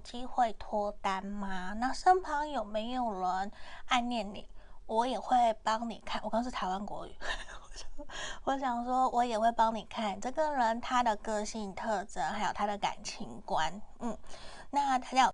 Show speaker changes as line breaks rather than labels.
机会脱单吗？那身旁有没有人暗恋你？我也会帮你看我刚是台湾国语。我想说我也会帮你看这个人他的个性特征还有他的感情观。嗯那他叫